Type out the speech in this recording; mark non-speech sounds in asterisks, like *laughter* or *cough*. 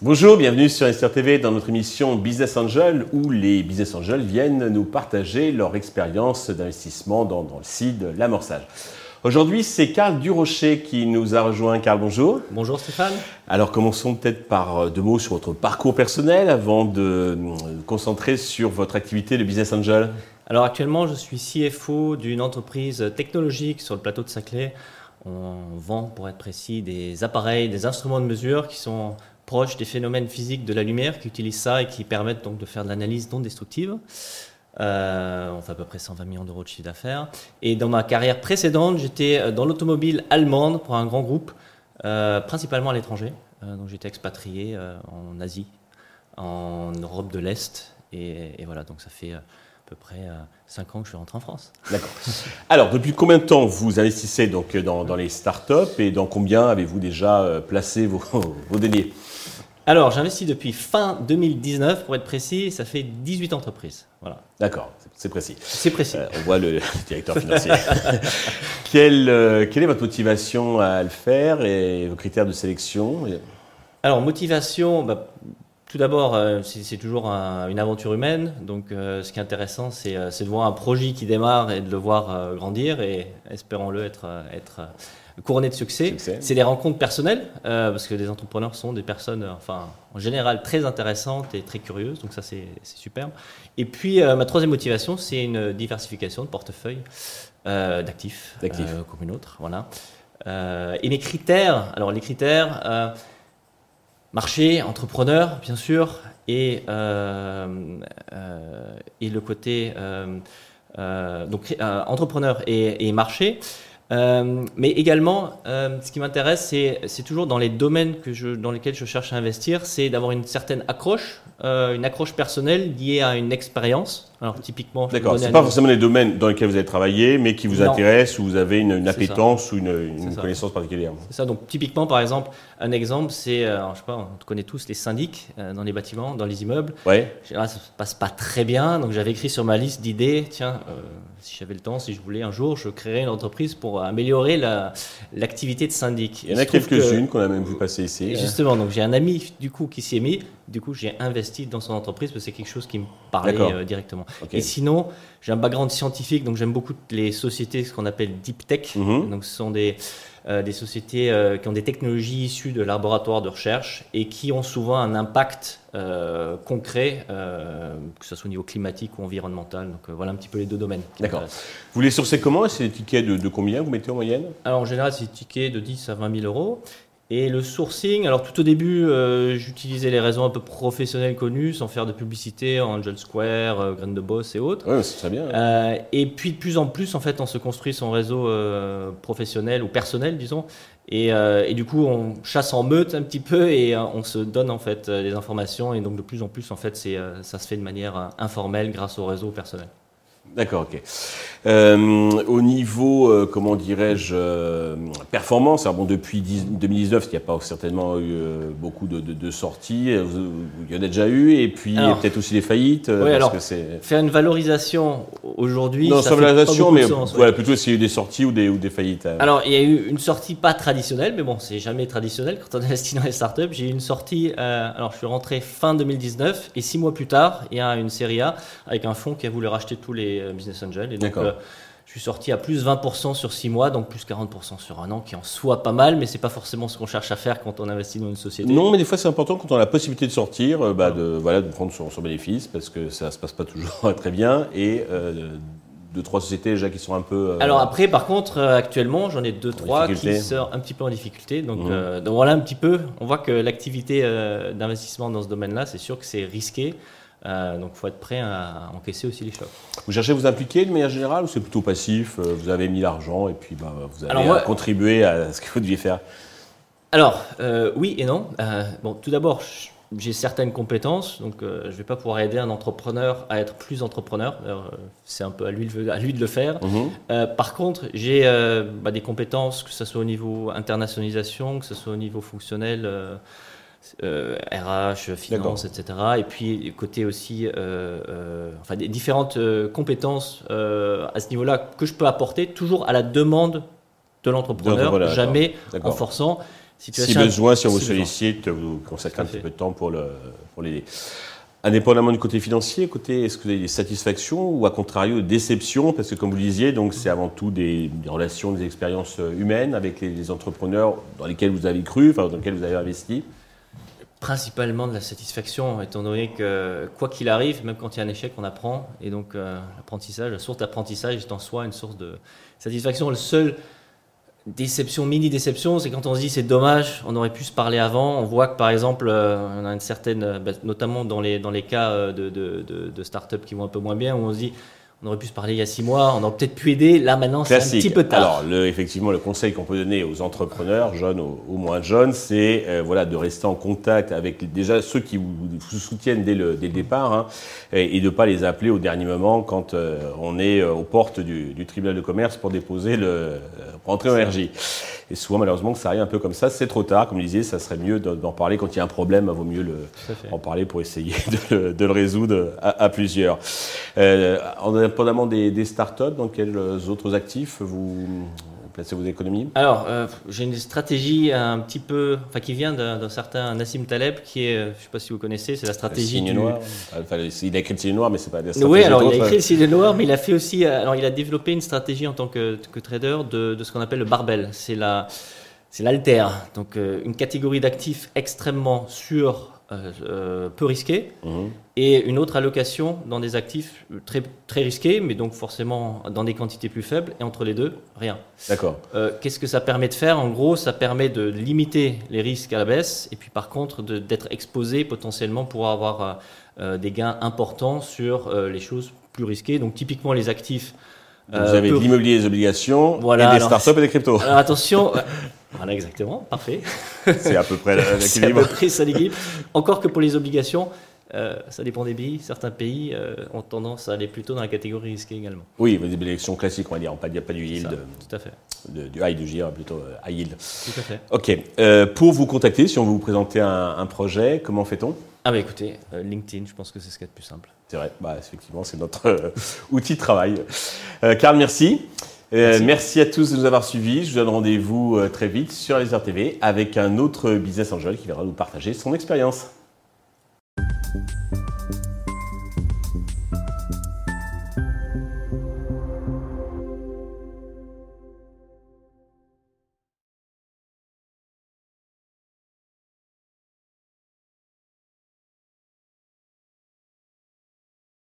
Bonjour, bienvenue sur Esther TV dans notre émission Business Angel où les Business Angels viennent nous partager leur expérience d'investissement dans, le site de l'amorçage. Aujourd'hui, c'est Carl Durocher qui nous a rejoint. Carl, bonjour. Bonjour Stéphane. Alors commençons peut-être par euh, deux mots sur votre parcours personnel avant de euh, concentrer sur votre activité de Business Angel. Alors actuellement, je suis CFO d'une entreprise technologique sur le plateau de Saclay. On vend, pour être précis, des appareils, des instruments de mesure qui sont proche des phénomènes physiques de la lumière, qui utilisent ça et qui permettent donc de faire de l'analyse non destructive. Euh, on fait à peu près 120 millions d'euros de chiffre d'affaires. Et dans ma carrière précédente, j'étais euh, dans l'automobile allemande pour un grand groupe, euh, principalement à l'étranger. donc j'étais expatrié en Asie, en Europe de l'Est. Et, et, voilà, donc ça fait peu près 5 ans que je suis rentré en France. D'accord. Alors, depuis combien de temps vous investissez donc dans, dans les startups et dans combien avez-vous déjà placé vos, *laughs* vos deniers? Alors, j'investis depuis fin 2019, pour être précis, ça fait 18 entreprises. Voilà. D'accord, c'est précis. C'est précis. Euh, on voit le *laughs* directeur financier. *laughs* quelle, euh, quelle, est votre motivation à le faire et vos critères de sélection Alors, motivation, bah, tout d'abord, euh, c'est toujours une aventure humaine. Donc, ce qui est intéressant, c'est de voir un projet qui démarre et de le voir grandir et, espérons-le, être, être couronné de succès. C'est des rencontres personnelles, euh, parce que les entrepreneurs sont des personnes, euh, enfin, en général, très intéressantes et très curieuses, donc ça, c'est superbe. Et puis, euh, ma troisième motivation, c'est une diversification de portefeuille d'actifs, comme une autre, voilà. et mes critères, alors les critères, marché, entrepreneur, bien sûr, et, et le côté donc entrepreneur et marché. Euh, mais également, euh, ce qui m'intéresse, c'est toujours dans les domaines que je, dans lesquels je cherche à investir, c'est d'avoir une certaine accroche, euh, une accroche personnelle liée à une expérience. Alors typiquement, d'accord, c'est pas forcément les domaines dans lesquels vous avez travaillé, mais qui vous intéressent ou vous avez une, appétence ou une, connaissance particulière. C'est ça. Donc typiquement, par exemple, un exemple, c'est, je sais pas, on connaît tous les syndics dans les bâtiments, dans les immeubles. Ouais. ça se passe pas très bien, donc j'avais écrit sur ma liste d'idées, tiens si j'avais le temps, si je voulais un jour, je créerais une entreprise pour améliorer l'activité de syndic. Il y en a quelques-unes qu'on a même vu passer ici. Justement, donc j'ai un ami du coup qui s'y est mis. Du coup, j'ai investi dans son entreprise parce que c'est quelque chose qui me parlait euh, directement. Et sinon, j'ai un background scientifique, donc j'aime beaucoup les sociétés, ce qu'on appelle deep tech. Mhm. Donc ce sont des euh, des sociétés euh, qui ont des technologies issues de laboratoires de recherche et qui ont souvent un impact concret, que ce soit au niveau climatique ou environnemental. Donc voilà un petit peu les deux domaines. D'accord. Vous les sourcez comment? C'est des tickets de, de, combien vous mettez en moyenne? Alors en général, c'est des tickets de 10 à 20 000 euros. Et le sourcing, alors tout au début, euh, j'utilisais les réseaux un peu professionnels connus, sans faire de publicité, Angel Square, euh, Grain de Boss et autres. Oui, c'est très bien. Euh, et puis de plus en plus, en fait, on se construit son réseau professionnel ou personnel, disons. Et, et, du coup, on chasse en meute un petit peu et on se donne en fait des informations. Et donc de plus en plus, en fait, ça se fait de manière informelle grâce au réseau personnel. D'accord, ok. Euh, au niveau, euh, comment dirais-je, euh, performance, alors bon, depuis 2019, il n'y a pas certainement eu beaucoup de, sorties, il y en a déjà eu, et puis peut-être aussi des faillites. Oui, alors, faire une valorisation aujourd'hui, non, ça valorisation, mais voilà, plutôt s'il y a eu des sorties ou des, ou des faillites. Alors, il y a eu une sortie pas traditionnelle, mais bon, c'est jamais traditionnel quand on investit dans les startups. J'ai eu une sortie, alors je suis rentré fin 2019, et six mois plus tard, il y a une série A avec un fonds qui a voulu racheter tous les Business Angel. Et donc, euh, je suis sorti à plus 20% sur 6 mois, donc plus 40% sur un an, qui en soit pas mal, mais c'est pas forcément ce qu'on cherche à faire quand on investit dans une société. Non, mais des fois c'est important quand on a la possibilité de sortir, euh, bah, de, voilà, de prendre son, son, bénéfice, parce que ça se passe pas toujours *laughs* très bien, et euh, deux, trois sociétés déjà qui sont un peu... Alors après, par contre, actuellement, j'en ai deux, trois qui sont un petit peu en difficulté. Donc, mmh. donc, voilà un petit peu, on voit que l'activité d'investissement dans ce domaine-là, c'est sûr que c'est risqué. Euh, donc il faut être prêt à encaisser aussi les chocs. Vous cherchez à vous impliquer de manière générale ou c'est plutôt passif euh, Vous avez mis l'argent et puis bah, vous avez contribué à ce que vous deviez faire? Alors euh, oui et non. bon, tout d'abord, j'ai certaines compétences, donc je ne vais pas pouvoir aider un entrepreneur à être plus entrepreneur. C'est un peu à lui, à lui de le faire. Mhm. par contre, j'ai bah, des compétences, que ce soit au niveau internationalisation, que ce soit au niveau fonctionnel RH, finance, etc. Et puis côté aussi, enfin des différentes compétences à ce niveau-là que je peux apporter, toujours à la demande de l'entrepreneur, jamais en forçant. Si besoin, si on vous sollicite, vous consacrez un petit peu de temps pour l'aider. Pour Indépendamment du côté financier, côté est-ce que vous avez des satisfactions ou à contrario des déceptions? Parce que comme vous le disiez, donc c'est avant tout des, relations, des expériences humaines avec les, entrepreneurs dans lesquels vous avez cru, enfin dans lesquels vous avez investi. Principalement de la satisfaction, étant donné que quoi qu'il arrive, même quand il y a un échec, on apprend. Et donc euh, l'apprentissage, la source d'apprentissage est en soi une source de satisfaction. Le seul Déception, mini déception, c'est quand on se dit c'est dommage, on aurait pu se parler avant. On voit que par exemple, euh, on a une certaine, bah, notamment dans les, dans les cas euh, de, de, de, de start-up qui vont un peu moins bien, où on se dit on aurait pu se parler il y a six mois, on aurait peut-être pu aider. Là, maintenant, c'est un petit peu tard. Alors, le, effectivement, le conseil qu'on peut donner aux entrepreneurs, jeunes ou, moins jeunes, c'est euh, voilà, de rester en contact avec déjà ceux qui vous, soutiennent dès le, dès le départ hein, et, de ne pas les appeler au dernier moment quand euh, on est euh, aux portes du, du, tribunal de commerce pour déposer le, pour entrer en RJ. Et souvent, malheureusement, que ça arrive un peu comme ça, c'est trop tard. Comme je disais, ça serait mieux d'en parler quand il y a un problème. Il vaut mieux le, en parler pour essayer *laughs* de, de le résoudre à, à plusieurs. Euh, indépendamment des, des startups, dans quels autres actifs vous placez vos économies Alors, euh, j'ai une stratégie un petit peu, enfin, qui vient d'un certain Nassim Taleb, qui est, je ne sais pas si vous connaissez, c'est la stratégie du... noir. Enfin, il a écrit le signe noir, mais c'est pas la stratégie. Oui, alors il a écrit le signe noir, mais il a fait aussi, alors il a développé une stratégie en tant que, que trader de, de ce qu'on appelle le barbell. C'est la, c'est l'alter, donc euh, une catégorie d'actifs extrêmement sûrs euh, euh, peu risqué mhm. et une autre allocation dans des actifs très, très risqués, mais donc forcément dans des quantités plus faibles, et entre les deux, rien. D'accord. Euh, qu'est-ce que ça permet de faire? En gros, ça permet de limiter les risques à la baisse, et puis par contre d'être exposé potentiellement pour avoir des gains importants sur les choses plus risquées. Donc typiquement les actifs. vous avez l'immobilier, les obligations, et des startups et des cryptos. Alors attention, *laughs* Voilà, exactement, parfait. *laughs* C'est à peu près *laughs* l'équilibre. C'est à peu près ça l'équilibre. Encore que pour les obligations, euh, ça dépend des pays. Certains pays euh, ont tendance à aller plutôt dans la catégorie risquée également. Oui, des obligations classiques, on va dire. Il n'y a pas du yield. tout à fait. du high, du GIR, plutôt euh, high yield. Tout à fait. Ok. pour vous contacter, si on veut vous présenter un, un projet, comment fait-on? Ah, bah écoutez, LinkedIn, je pense que c'est ce qu'il y a de plus simple. C'est vrai, bah, effectivement, c'est notre *laughs* outil de travail. Karl, merci. Euh, merci. à tous de nous avoir suivis. Je vous donne rendez-vous euh, très vite sur les TV avec un autre business angel qui viendra nous partager son expérience.